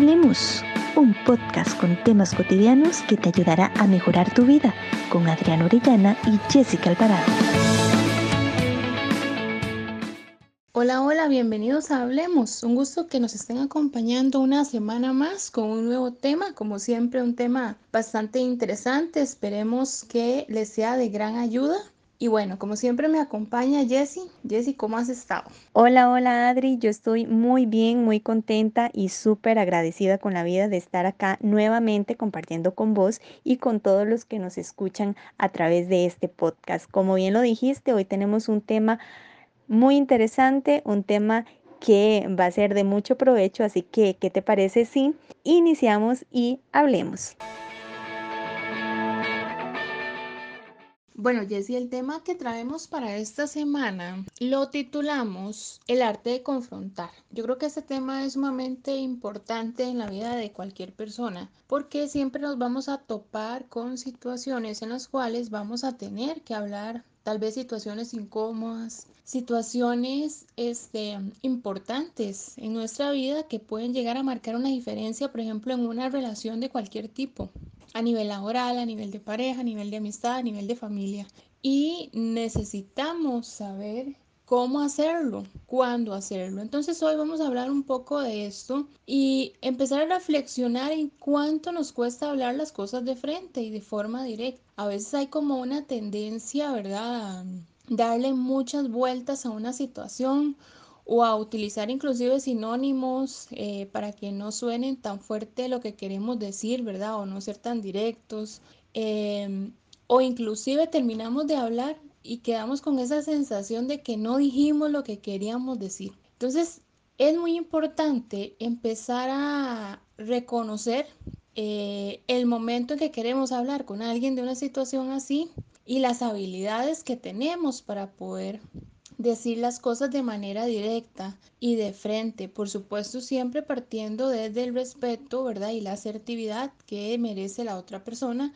Hablemos, un podcast con temas cotidianos que te ayudará a mejorar tu vida con Adriana Orellana y Jessica Alvarado. Hola, hola, bienvenidos a Hablemos. Un gusto que nos estén acompañando una semana más con un nuevo tema, como siempre un tema bastante interesante. Esperemos que les sea de gran ayuda y bueno, como siempre me acompaña Jessie. Jessie, ¿cómo has estado? Hola, hola Adri, yo estoy muy bien, muy contenta y súper agradecida con la vida de estar acá nuevamente compartiendo con vos y con todos los que nos escuchan a través de este podcast. Como bien lo dijiste, hoy tenemos un tema muy interesante, un tema que va a ser de mucho provecho, así que, ¿qué te parece si iniciamos y hablemos? Bueno, Jessie, el tema que traemos para esta semana lo titulamos El arte de confrontar. Yo creo que este tema es sumamente importante en la vida de cualquier persona porque siempre nos vamos a topar con situaciones en las cuales vamos a tener que hablar tal vez situaciones incómodas, situaciones este, importantes en nuestra vida que pueden llegar a marcar una diferencia, por ejemplo, en una relación de cualquier tipo a nivel laboral, a nivel de pareja, a nivel de amistad, a nivel de familia. Y necesitamos saber cómo hacerlo, cuándo hacerlo. Entonces hoy vamos a hablar un poco de esto y empezar a reflexionar en cuánto nos cuesta hablar las cosas de frente y de forma directa. A veces hay como una tendencia, ¿verdad? A darle muchas vueltas a una situación o a utilizar inclusive sinónimos eh, para que no suenen tan fuerte lo que queremos decir, ¿verdad? O no ser tan directos. Em, o inclusive terminamos de hablar y quedamos con esa sensación de que no dijimos lo que queríamos decir. Entonces, es muy importante empezar a reconocer eh, el momento en que queremos hablar con alguien de una situación así y las habilidades que tenemos para poder decir las cosas de manera directa y de frente, por supuesto siempre partiendo desde el respeto, ¿verdad? Y la asertividad que merece la otra persona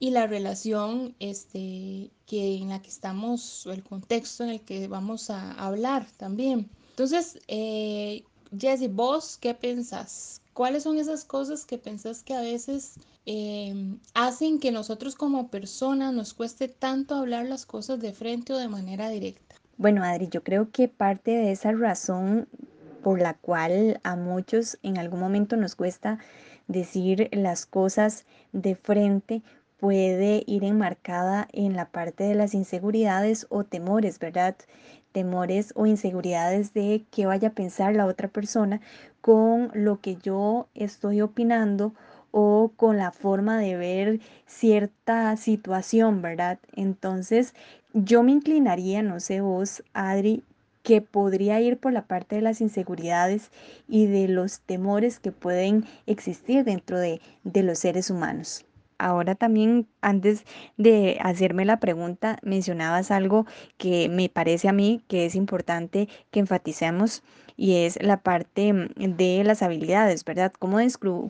y la relación este, que en la que estamos, o el contexto en el que vamos a hablar también. Entonces, eh, vos, ¿qué pensás? ¿Cuáles son esas cosas que pensás que a veces eh, hacen que nosotros como personas nos cueste tanto hablar las cosas de frente o de manera directa? Bueno, Adri, yo creo que parte de esa razón por la cual a muchos en algún momento nos cuesta decir las cosas de frente puede ir enmarcada en la parte de las inseguridades o temores, ¿verdad? Temores o inseguridades de qué vaya a pensar la otra persona con lo que yo estoy opinando o con la forma de ver cierta situación, ¿verdad? Entonces, yo me inclinaría, no sé vos, Adri, que podría ir por la parte de las inseguridades y de los temores que pueden existir dentro de, de los seres humanos. Ahora también, antes de hacerme la pregunta, mencionabas algo que me parece a mí que es importante que enfaticemos y es la parte mm, de las habilidades, ¿verdad? Cómo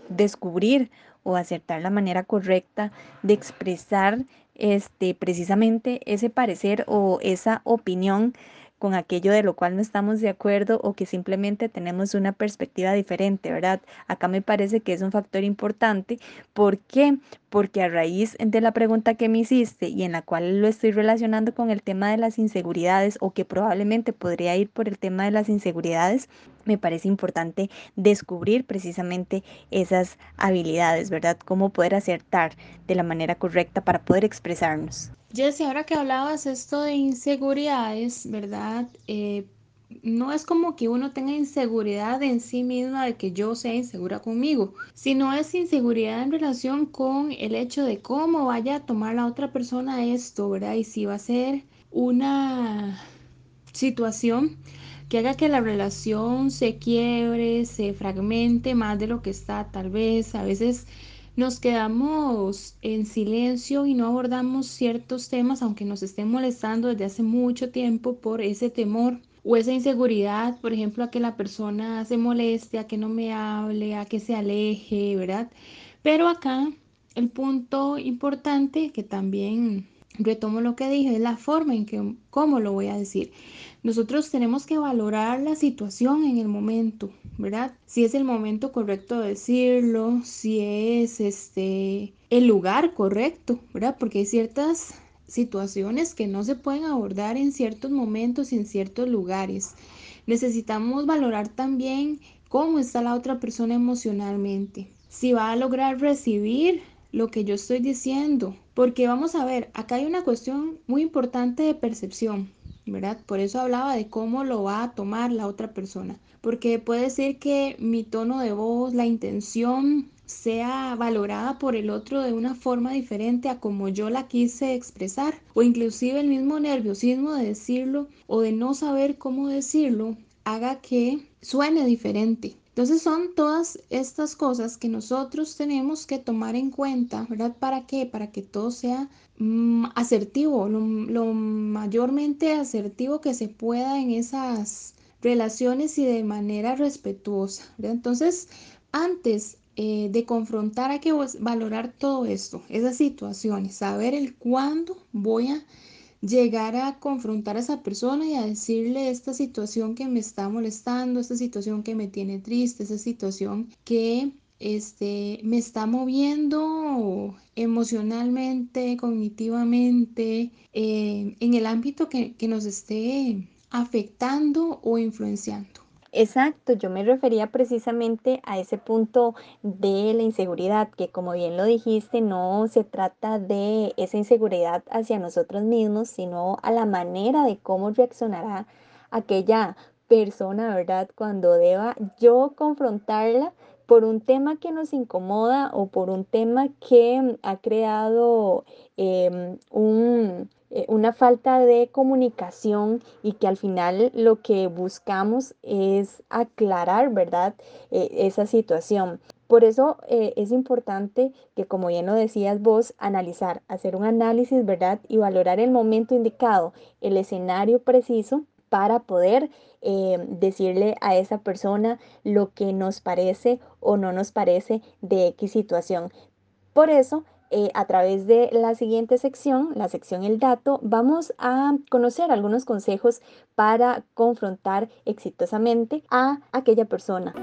descubrir o acertar la manera correcta de expresar este, precisamente ese parecer o esa opinión con aquello de lo cual no estamos de acuerdo o que simplemente tenemos una perspectiva diferente, ¿verdad? Acá me parece que es un factor importante. ¿Por qué? Porque a raíz de la pregunta que me hiciste y en la cual lo estoy relacionando con el tema de las inseguridades o que probablemente podría ir por el tema de las inseguridades, me parece importante descubrir precisamente esas habilidades, ¿verdad? Cómo poder acertar de la manera correcta para poder expresarnos. Jessy, ahora que hablabas esto de inseguridades, ¿verdad? Eh, no es como que uno tenga inseguridad en sí misma de que yo sea insegura conmigo, sino es inseguridad en relación con el hecho de cómo vaya a tomar la otra persona esto, ¿verdad? Y si va a ser una situación que haga que la relación se quiebre, se fragmente más de lo que está, tal vez a veces nos quedamos en silencio y no abordamos ciertos temas, aunque nos estén molestando desde hace mucho tiempo por ese temor o esa inseguridad, por ejemplo, a que la persona se moleste, a que no me hable, a que se aleje, ¿verdad? Pero acá el punto importante que también retomo lo que dije, es la forma en que, cómo lo voy a decir. nosotros tenemos que valorar la situación en el momento, ¿verdad? Si es el momento correcto de decirlo, si es este el lugar correcto, ¿verdad? Porque hay ciertas situaciones que no se pueden abordar en ciertos momentos y en ciertos lugares. Necesitamos valorar también cómo está la otra persona emocionalmente, si va a lograr recibir lo que yo estoy diciendo, porque vamos a ver, acá hay una cuestión muy importante de percepción, Por eso hablaba de cómo lo va a tomar la otra persona, porque puede ser que mi tono de voz, la intención sea valorada por el otro de una forma diferente a como yo la quise expresar o inclusive el mismo nerviosismo de decirlo o de no saber cómo decirlo haga que suene diferente. Entonces son todas estas cosas que nosotros tenemos que tomar en cuenta, ¿verdad? ¿Para qué? Para que todo sea mm, asertivo, lo, mayormente asertivo que se pueda en esas relaciones y de manera respetuosa. Entonces, antes eh, de confrontar hay que valorar todo esto, esas situaciones, saber el cuándo voy a llegar a confrontar a esa persona y a decirle esta situación que me está molestando, esta situación que me tiene triste, esa situación que este, me está moviendo emocionalmente, cognitivamente, eh, en el ámbito que, que nos esté afectando o influenciando. Exacto, yo me refería precisamente a ese punto de la inseguridad, que como bien lo dijiste, no se trata de esa inseguridad hacia nosotros mismos, sino a la manera de cómo reaccionará aquella persona, ¿verdad? Cuando deba yo confrontarla por un tema que nos incomoda o por un tema que ha creado em, un una falta de comunicación y que al final lo que buscamos es aclarar, ¿verdad? Eh, esa situación. Por eso eh, es importante que, como bien lo decías vos, analizar, hacer un análisis, ¿verdad? Y valorar el momento indicado, el escenario preciso para poder decirle a esa persona lo que nos parece o no nos parece de X situación. Por eso eh, a través de la siguiente sección, la sección El dato, vamos a conocer algunos consejos para confrontar exitosamente a aquella persona.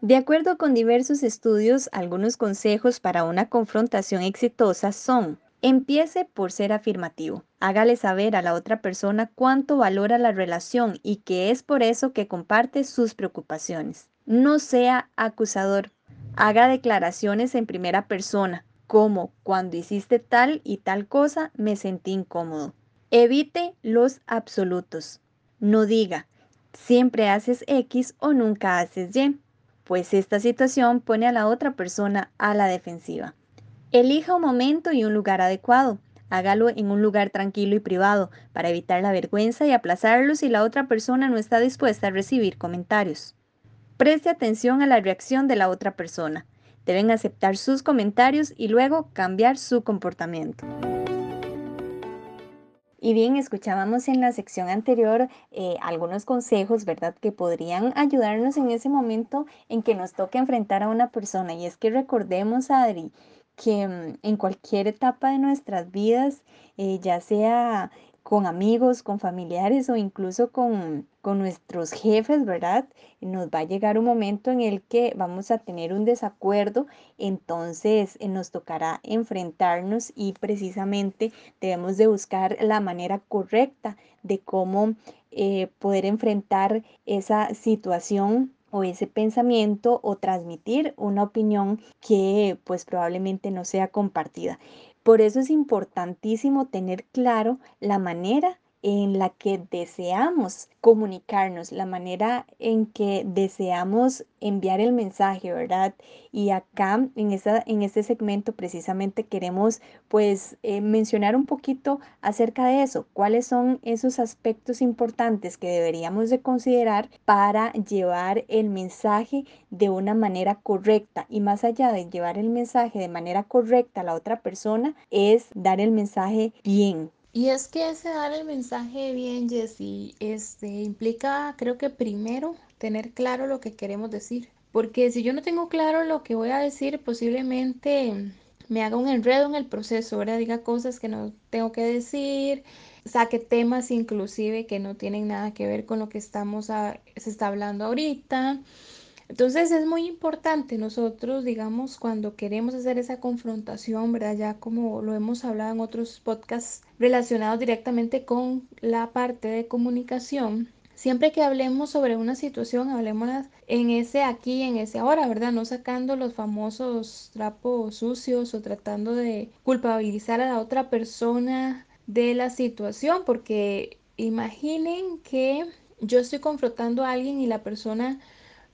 De acuerdo con diversos estudios, algunos consejos para una confrontación exitosa son Empiece por ser afirmativo. Hágale saber a la otra persona cuánto valora la relación y que es por eso que comparte sus preocupaciones. No sea acusador. Haga declaraciones en primera persona, como cuando hiciste tal y tal cosa me sentí incómodo. Evite los absolutos. No diga, siempre haces X o nunca haces Y, pues esta situación pone a la otra persona a la defensiva. Elija un momento y un lugar adecuado. Hágalo en un lugar tranquilo y privado para evitar la vergüenza y aplazarlo si la otra persona no está dispuesta a recibir comentarios. Preste atención a la reacción de la otra persona. Deben aceptar sus comentarios y luego cambiar su comportamiento. Y bien, escuchábamos en la sección anterior eh, algunos consejos, ¿verdad?, que podrían ayudarnos en ese momento en que nos toca enfrentar a una persona. Y es que recordemos, Adri, que mm, en cualquier etapa de nuestras vidas, eh, ya sea con amigos, con familiares o incluso con, con nuestros jefes, ¿verdad? Nos va a llegar un momento en el que vamos a tener un desacuerdo, entonces eh, nos tocará enfrentarnos y precisamente debemos de buscar la manera correcta de cómo eh, poder enfrentar esa situación o ese pensamiento o transmitir una opinión que pues probablemente no sea compartida. Por eso es importantísimo tener claro la manera en la que deseamos comunicarnos, la manera en que deseamos enviar el mensaje, ¿verdad? Y acá en, esa, en este segmento precisamente queremos pues eh, mencionar un poquito acerca de eso, cuáles son esos aspectos importantes que deberíamos de considerar para llevar el mensaje de una manera correcta y más allá de llevar el mensaje de manera correcta a la otra persona es dar el mensaje bien, y es que ese dar el mensaje bien, Jessie, este, implica, creo que primero, tener claro lo que queremos decir. Porque si yo no tengo claro lo que voy a decir, posiblemente me haga un enredo en el proceso, ¿verdad? Diga cosas que no tengo que decir, saque temas inclusive que no tienen nada que ver con lo que estamos a, se está hablando ahorita. Entonces es muy importante nosotros, digamos, cuando queremos hacer esa confrontación, ¿verdad? Ya como lo hemos hablado en otros podcasts relacionados directamente con la parte de comunicación, siempre que hablemos sobre una situación, hablemos en ese aquí, en ese ahora, ¿verdad? No sacando los famosos trapos sucios o tratando de culpabilizar a la otra persona de la situación, porque imaginen que yo estoy confrontando a alguien y la persona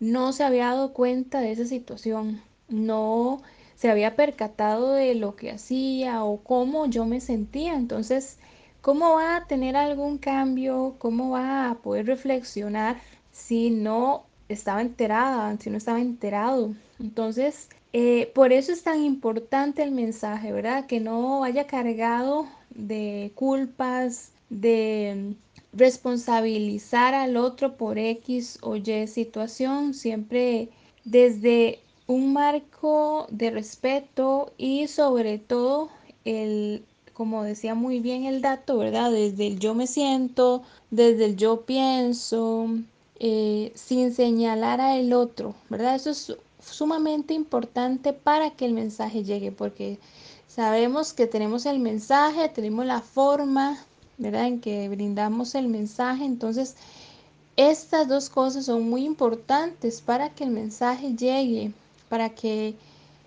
no se había dado cuenta de esa situación, no se había percatado de lo que hacía o cómo yo me sentía. Entonces, ¿cómo va a tener algún cambio? ¿Cómo va a poder reflexionar si no estaba enterada, si no estaba enterado? Entonces, eh, por eso es tan importante el mensaje, ¿verdad? Que no vaya cargado de culpas, de responsabilizar al otro por X o Y situación, siempre desde un marco de respeto y sobre todo el, como decía muy bien el dato, ¿verdad? Desde el yo me siento, desde el yo pienso, eh, sin señalar a el otro, ¿verdad? Eso es sumamente importante para que el mensaje llegue, porque sabemos que tenemos el mensaje, tenemos la forma, ¿verdad? En que brindamos el mensaje. Entonces, estas dos cosas son muy importantes para que el mensaje llegue, para que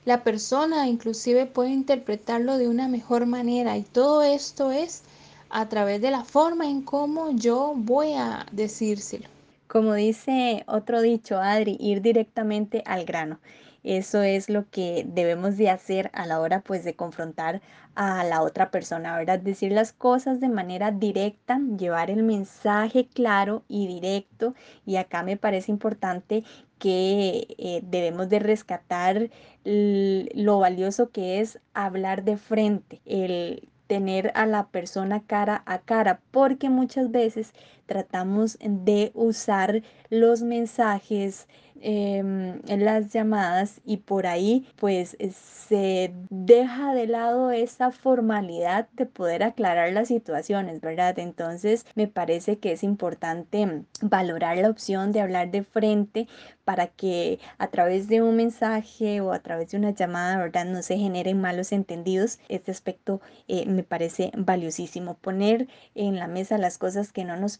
la persona inclusive pueda interpretarlo de una mejor manera. Y todo esto es a través de la forma en cómo yo voy a decírselo. Como dice otro dicho, Adri, ir directamente al grano. Eso es lo que debemos de hacer a la hora pues de confrontar a la otra persona, ¿verdad? Decir las cosas de manera directa, llevar el mensaje claro y directo. Y acá me parece importante que eh, debemos de rescatar lo valioso que es hablar de frente, el tener a la persona cara a cara, porque muchas veces tratamos de usar los mensajes, em, las llamadas y por ahí pues se deja de lado esa formalidad de poder aclarar las situaciones, ¿verdad? Entonces me parece que es importante valorar la opción de hablar de frente para que a través de un mensaje o a través de una llamada, ¿verdad? No se generen malos entendidos. Este aspecto eh, me parece valiosísimo. Poner en la mesa las cosas que no nos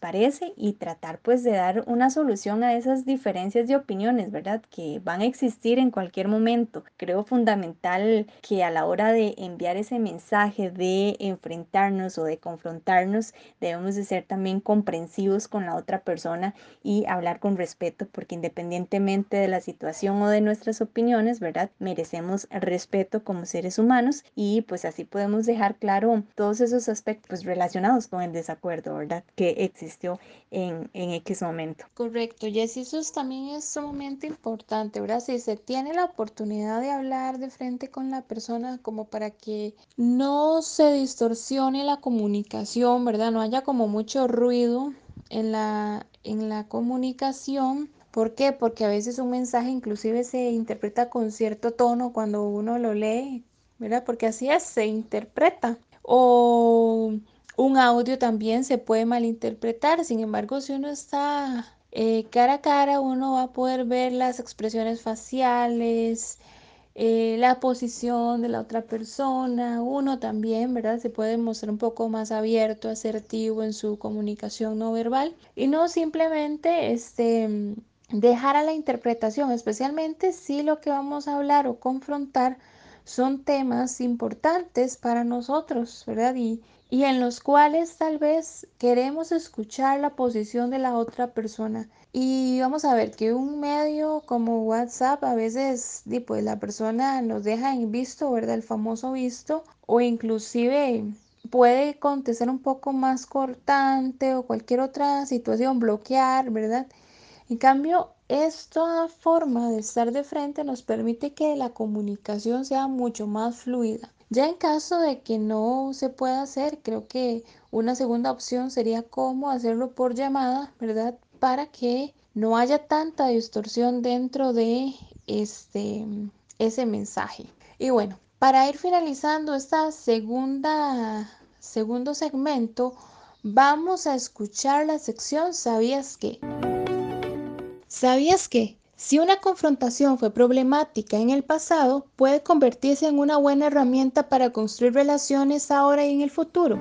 y tratar pues de dar una solución a esas diferencias de opiniones, ¿verdad? Que van a existir en cualquier momento. Creo fundamental que a la hora de enviar ese mensaje de enfrentarnos o de confrontarnos, debemos de ser también comprensivos con la otra persona y hablar con respeto porque independientemente de la situación o de nuestras opiniones, ¿verdad? Merecemos respeto como seres humanos y pues así podemos dejar claro todos esos aspectos relacionados con el desacuerdo, ¿verdad? Que en, en X momento. Correcto, Jessy, eso también es sumamente importante, ¿verdad? Si se tiene la oportunidad de hablar de frente con la persona como para que no se distorsione la comunicación, ¿verdad? No haya como mucho ruido en la, en la comunicación, ¿Por qué? Porque a veces un mensaje inclusive se interpreta con cierto tono cuando uno lo lee, ¿verdad? Porque así es, se interpreta. O un audio también se puede malinterpretar, sin embargo, si uno está eh, cara a cara, uno va a poder ver las expresiones faciales, eh, la posición de la otra persona, uno también, ¿verdad? Se puede mostrar un poco más abierto, asertivo en su comunicación no verbal y no simplemente este dejar a la interpretación, especialmente si lo que vamos a hablar o confrontar son temas importantes para nosotros, ¿verdad? Y, y en los cuales tal vez queremos escuchar la posición de la otra persona. Y vamos a ver que un medio como WhatsApp a veces pues la persona nos deja en visto, ¿verdad? El famoso visto o inclusive puede contestar un poco más cortante o cualquier otra situación, bloquear, ¿verdad? En cambio, esta forma de estar de frente nos permite que la comunicación sea mucho más fluida. Ya en caso de que no se pueda hacer, creo que una segunda opción sería cómo hacerlo por llamada, ¿verdad? Para que no haya tanta distorsión dentro de este ese mensaje. Y bueno, Para ir finalizando esta segunda, segundo segmento, vamos a escuchar la sección ¿Sabías qué? ¿Sabías qué? Si una confrontación fue problemática en el pasado, puede convertirse en una buena herramienta para construir relaciones ahora y en el futuro.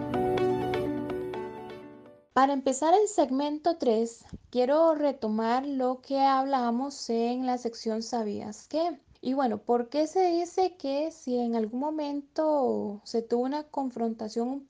Para empezar el segmento 3, quiero retomar lo que hablamos en la sección ¿Sabías qué? Y bueno, ¿por qué se dice que si en algún momento se tuvo una confrontación un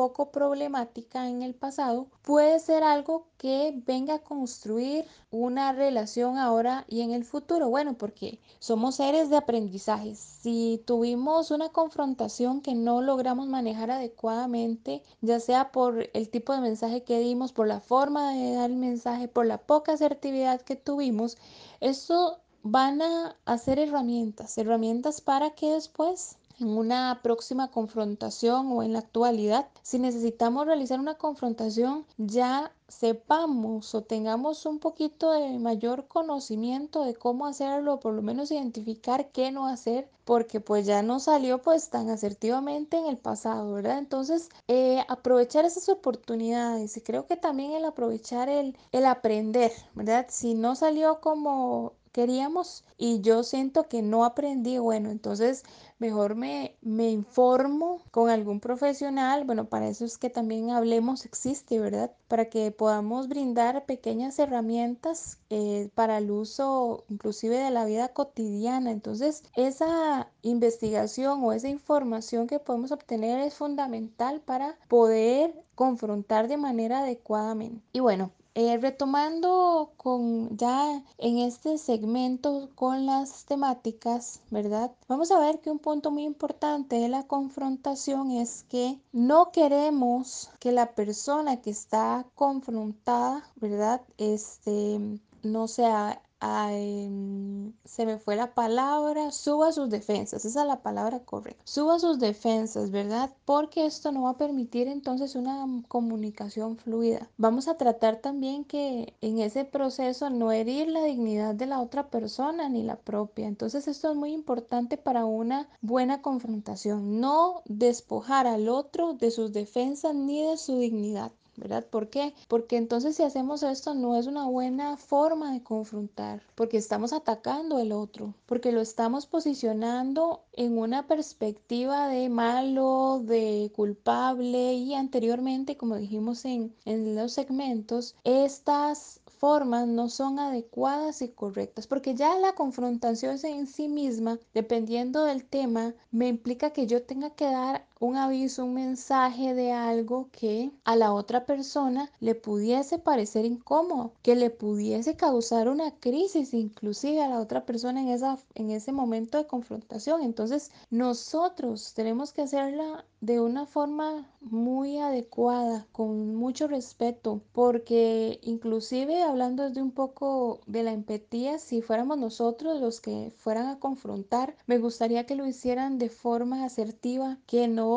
poco problemática en el pasado, puede ser algo que venga a construir una relación ahora y en el futuro. Bueno, porque somos seres de aprendizaje. Si tuvimos una confrontación que no logramos manejar adecuadamente, ya sea por el tipo de mensaje que dimos, por la forma de dar el mensaje, por la poca asertividad que tuvimos, eso van a hacer herramientas, herramientas para que después en una próxima confrontación o en la actualidad, si necesitamos realizar una confrontación, ya sepamos o tengamos un poquito de mayor conocimiento de cómo hacerlo, por lo menos identificar qué no hacer, porque pues ya no salió pues tan asertivamente en el pasado, ¿verdad? Entonces, eh, aprovechar esas oportunidades y creo que también el aprovechar el, el aprender, ¿verdad? Si no salió como queríamos y yo siento que no aprendí, bueno, entonces mejor me, me informo con algún profesional, bueno, para eso es que también hablemos existe, ¿verdad? Para que podamos brindar pequeñas herramientas eh, para el uso inclusive de la vida cotidiana. Entonces, esa investigación o esa información que podemos obtener es fundamental para poder confrontar de manera adecuadamente. Y bueno, eh, retomando con ya en este segmento con las temáticas, ¿verdad? Vamos a ver que un punto muy importante de la confrontación es que no queremos que la persona que está confrontada, ¿verdad? Este no sea se me fue la palabra, suba sus defensas, esa es la palabra correcta, suba sus defensas, ¿verdad? Porque esto no va a permitir entonces una comunicación fluida. Vamos a tratar también que en ese proceso no herir la dignidad de la otra persona ni la propia. Entonces esto es muy importante para una buena confrontación, no despojar al otro de sus defensas ni de su dignidad. ¿Verdad? ¿Por qué? Porque entonces si hacemos esto no es una buena forma de confrontar, porque estamos atacando al otro, porque lo estamos posicionando en una perspectiva de malo, de culpable y anteriormente, como dijimos en, en los segmentos, estas formas no son adecuadas y correctas, porque ya la confrontación en sí misma, dependiendo del tema, me implica que yo tenga que dar un aviso, un mensaje de algo que a la otra persona le pudiese parecer incómodo, que le pudiese causar una crisis inclusive a la otra persona en, esa, en ese momento de confrontación. Entonces nosotros tenemos que hacerla de una forma muy adecuada, con mucho respeto, porque inclusive hablando desde un poco de la empatía, si fuéramos nosotros los que fueran a confrontar, me gustaría que lo hicieran de forma asertiva, que no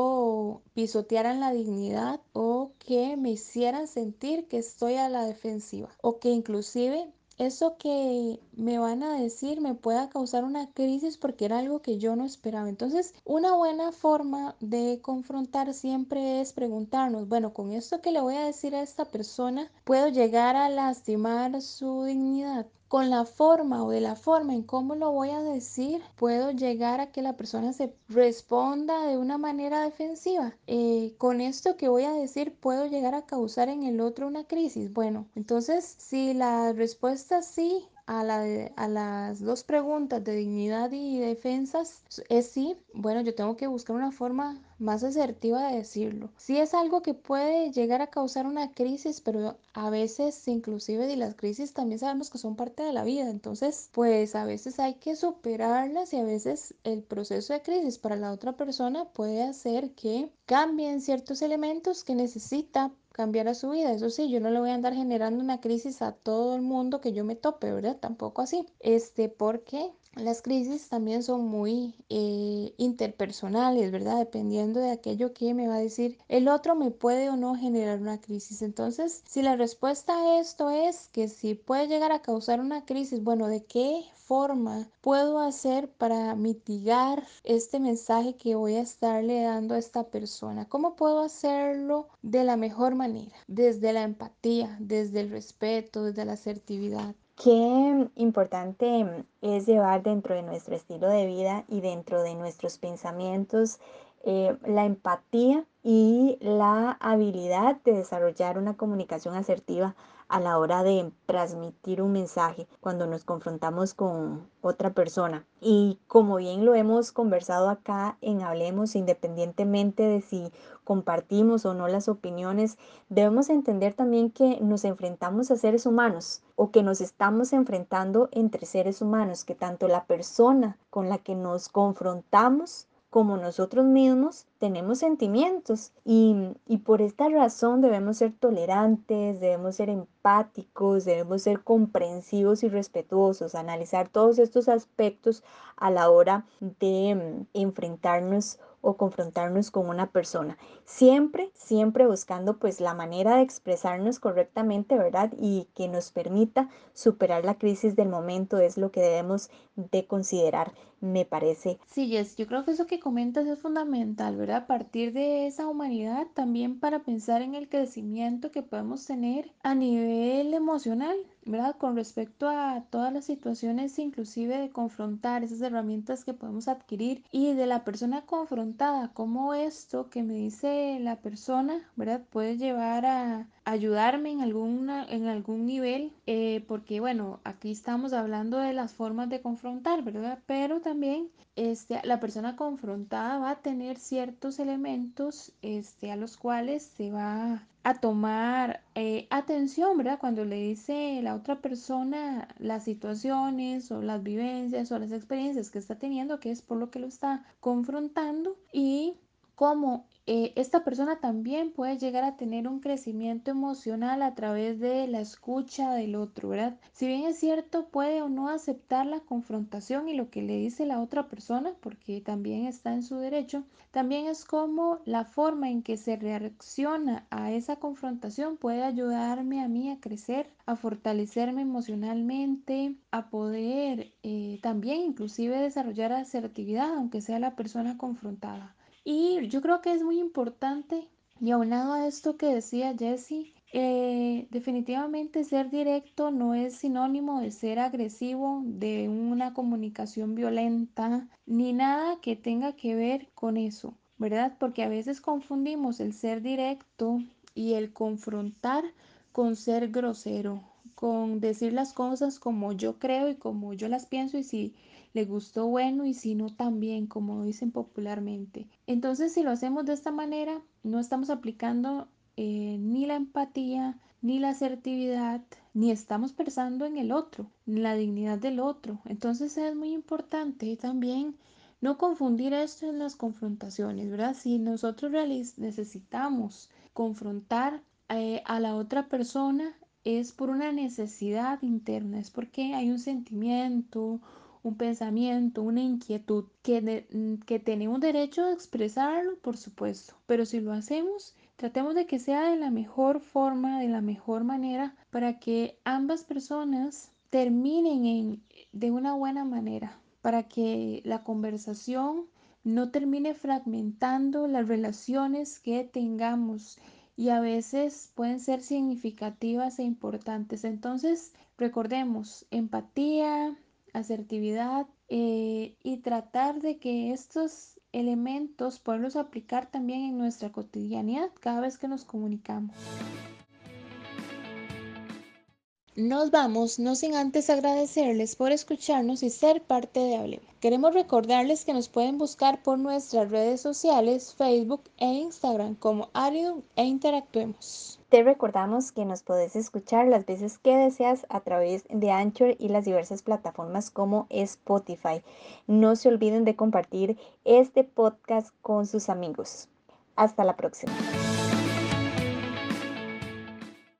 pisotearan la dignidad o que me hicieran sentir que estoy a la defensiva o que inclusive eso que me van a decir me pueda causar una crisis porque era algo que yo no esperaba. Entonces, una buena forma de confrontar siempre es preguntarnos, bueno, con esto que le voy a decir a esta persona, ¿puedo llegar a lastimar su dignidad? con la forma o de la forma en cómo lo voy a decir, puedo llegar a que la persona se responda de una manera defensiva. Eh, con esto que voy a decir, puedo llegar a causar en el otro una crisis. Bueno, entonces si la respuesta sí a, la a las dos preguntas de dignidad y defensas es sí, bueno, yo tengo que buscar una forma más asertiva de decirlo. Sí es algo que puede llegar a causar una crisis, pero a veces inclusive de las crisis también sabemos que son parte de la vida, entonces pues a veces hay que superarlas y a veces el proceso de crisis para la otra persona puede hacer que cambien ciertos elementos que necesita cambiara su vida. Eso sí, yo no le voy a andar generando una crisis a todo el mundo que yo me tope, ¿verdad? Tampoco así. Este, porque las crisis también son muy eh, interpersonales, ¿verdad? Dependiendo de aquello que me va a decir el otro, me puede o no generar una crisis. Entonces, si la respuesta a esto es que si puede llegar a causar una crisis, bueno, ¿de qué forma puedo hacer para mitigar este mensaje que voy a estarle dando a esta persona? ¿Cómo puedo hacerlo de la mejor manera? Desde la empatía, desde el respeto, desde la asertividad. Qué importante es llevar dentro de nuestro estilo de vida y dentro de nuestros pensamientos eh, la empatía y la habilidad de desarrollar una comunicación asertiva a la hora de transmitir un mensaje cuando nos confrontamos con otra persona. Y como bien lo hemos conversado acá en Hablemos, independientemente de si compartimos o no las opiniones, debemos entender también que nos enfrentamos a seres humanos o que nos estamos enfrentando entre seres humanos, que tanto la persona con la que nos confrontamos como nosotros mismos tenemos sentimientos y, por esta razón debemos ser tolerantes, debemos ser empáticos, debemos ser comprensivos y respetuosos, analizar todos estos aspectos a la hora de mm, enfrentarnos o confrontarnos con una persona. Siempre, siempre buscando pues la manera de expresarnos correctamente, ¿verdad? Y que nos permita superar la crisis del momento es lo que debemos de considerar, me parece. Sí, es, yo creo que eso que comentas es fundamental, ¿verdad? A partir de esa humanidad también para pensar en el crecimiento que podemos tener a nivel emocional, ¿verdad? Con respecto a todas las situaciones, inclusive de confrontar esas herramientas que podemos adquirir y de la persona confrontada, cómo esto que me dice la persona, ¿verdad? Puede llevar a ayudarme en, alguna, en algún nivel, eh, porque bueno, aquí estamos hablando de las formas de confrontar, ¿verdad? Pero este, la persona confrontada va a tener ciertos elementos este, a los cuales se va a tomar eh, atención, ¿verdad? Cuando le dice la otra persona las situaciones o las vivencias o las experiencias que está teniendo, que es por lo que lo está confrontando y cómo eh, esta persona también puede llegar a tener un crecimiento emocional a través de la escucha del otro, ¿verdad? Si bien es cierto, puede o no aceptar la confrontación y lo que le dice la otra persona, porque también está en su derecho, también es como la forma en que se reacciona a esa confrontación puede ayudarme a mí a crecer, a fortalecerme emocionalmente, a poder eh, también inclusive desarrollar asertividad, aunque sea la persona confrontada. Y yo creo que es muy importante, y aunado a esto que decía Jessie, eh, definitivamente ser directo no es sinónimo de ser agresivo, de una comunicación violenta, ni nada que tenga que ver con eso, ¿verdad? Porque a veces confundimos el ser directo y el confrontar con ser grosero, con decir las cosas como yo creo y como yo las pienso y si le gustó bueno y si no también, como dicen popularmente. Entonces, si lo hacemos de esta manera, no estamos aplicando eh, ni la empatía, ni la asertividad, ni estamos pensando en el otro, en la dignidad del otro. Entonces es muy importante también no confundir esto en las confrontaciones, ¿verdad? Si nosotros necesitamos confrontar eh, a la otra persona, es por una necesidad interna, es porque hay un sentimiento, un pensamiento, una inquietud, que, mm, que tenemos derecho a expresarlo, por supuesto, pero si lo hacemos, tratemos de que sea de la mejor forma, de la mejor manera, para que ambas personas terminen en, de una buena manera, para que la conversación no termine fragmentando las relaciones que tengamos y a veces pueden ser significativas e importantes. Entonces, recordemos, empatía, asertividad eh, y tratar de que estos elementos podamos aplicar también en nuestra cotidianidad cada vez que nos comunicamos. Nos vamos, no sin antes agradecerles por escucharnos y ser parte de Hablemos. Queremos recordarles que nos pueden buscar por nuestras redes sociales, Facebook e Instagram como Arium e Interactuemos. Te recordamos que nos podés escuchar las veces que deseas a través de Anchor y las diversas plataformas como Spotify. No se olviden de compartir este podcast con sus amigos. Hasta la próxima.